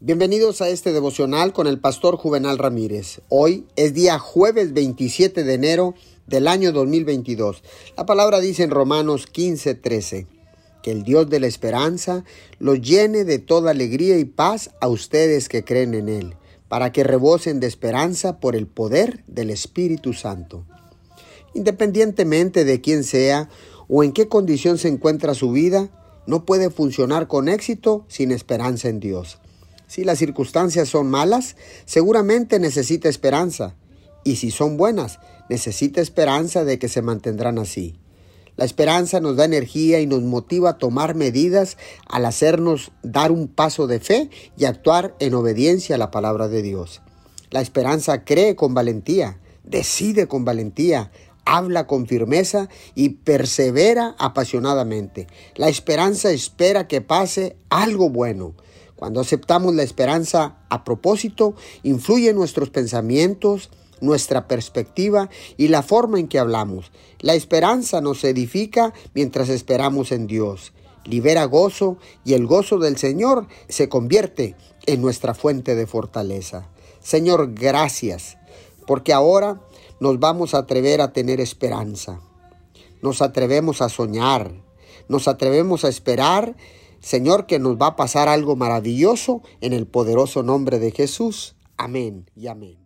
Bienvenidos a este devocional con el pastor Juvenal Ramírez. Hoy es día jueves 27 de enero del año 2022. La palabra dice en Romanos 15:13 que el Dios de la esperanza los llene de toda alegría y paz a ustedes que creen en Él, para que rebosen de esperanza por el poder del Espíritu Santo. Independientemente de quién sea o en qué condición se encuentra su vida, no puede funcionar con éxito sin esperanza en Dios. Si las circunstancias son malas, seguramente necesita esperanza. Y si son buenas, necesita esperanza de que se mantendrán así. La esperanza nos da energía y nos motiva a tomar medidas al hacernos dar un paso de fe y actuar en obediencia a la palabra de Dios. La esperanza cree con valentía, decide con valentía, habla con firmeza y persevera apasionadamente. La esperanza espera que pase algo bueno. Cuando aceptamos la esperanza a propósito, influye nuestros pensamientos, nuestra perspectiva y la forma en que hablamos. La esperanza nos edifica mientras esperamos en Dios. Libera gozo y el gozo del Señor se convierte en nuestra fuente de fortaleza. Señor, gracias, porque ahora nos vamos a atrever a tener esperanza. Nos atrevemos a soñar, nos atrevemos a esperar Señor, que nos va a pasar algo maravilloso en el poderoso nombre de Jesús. Amén y amén.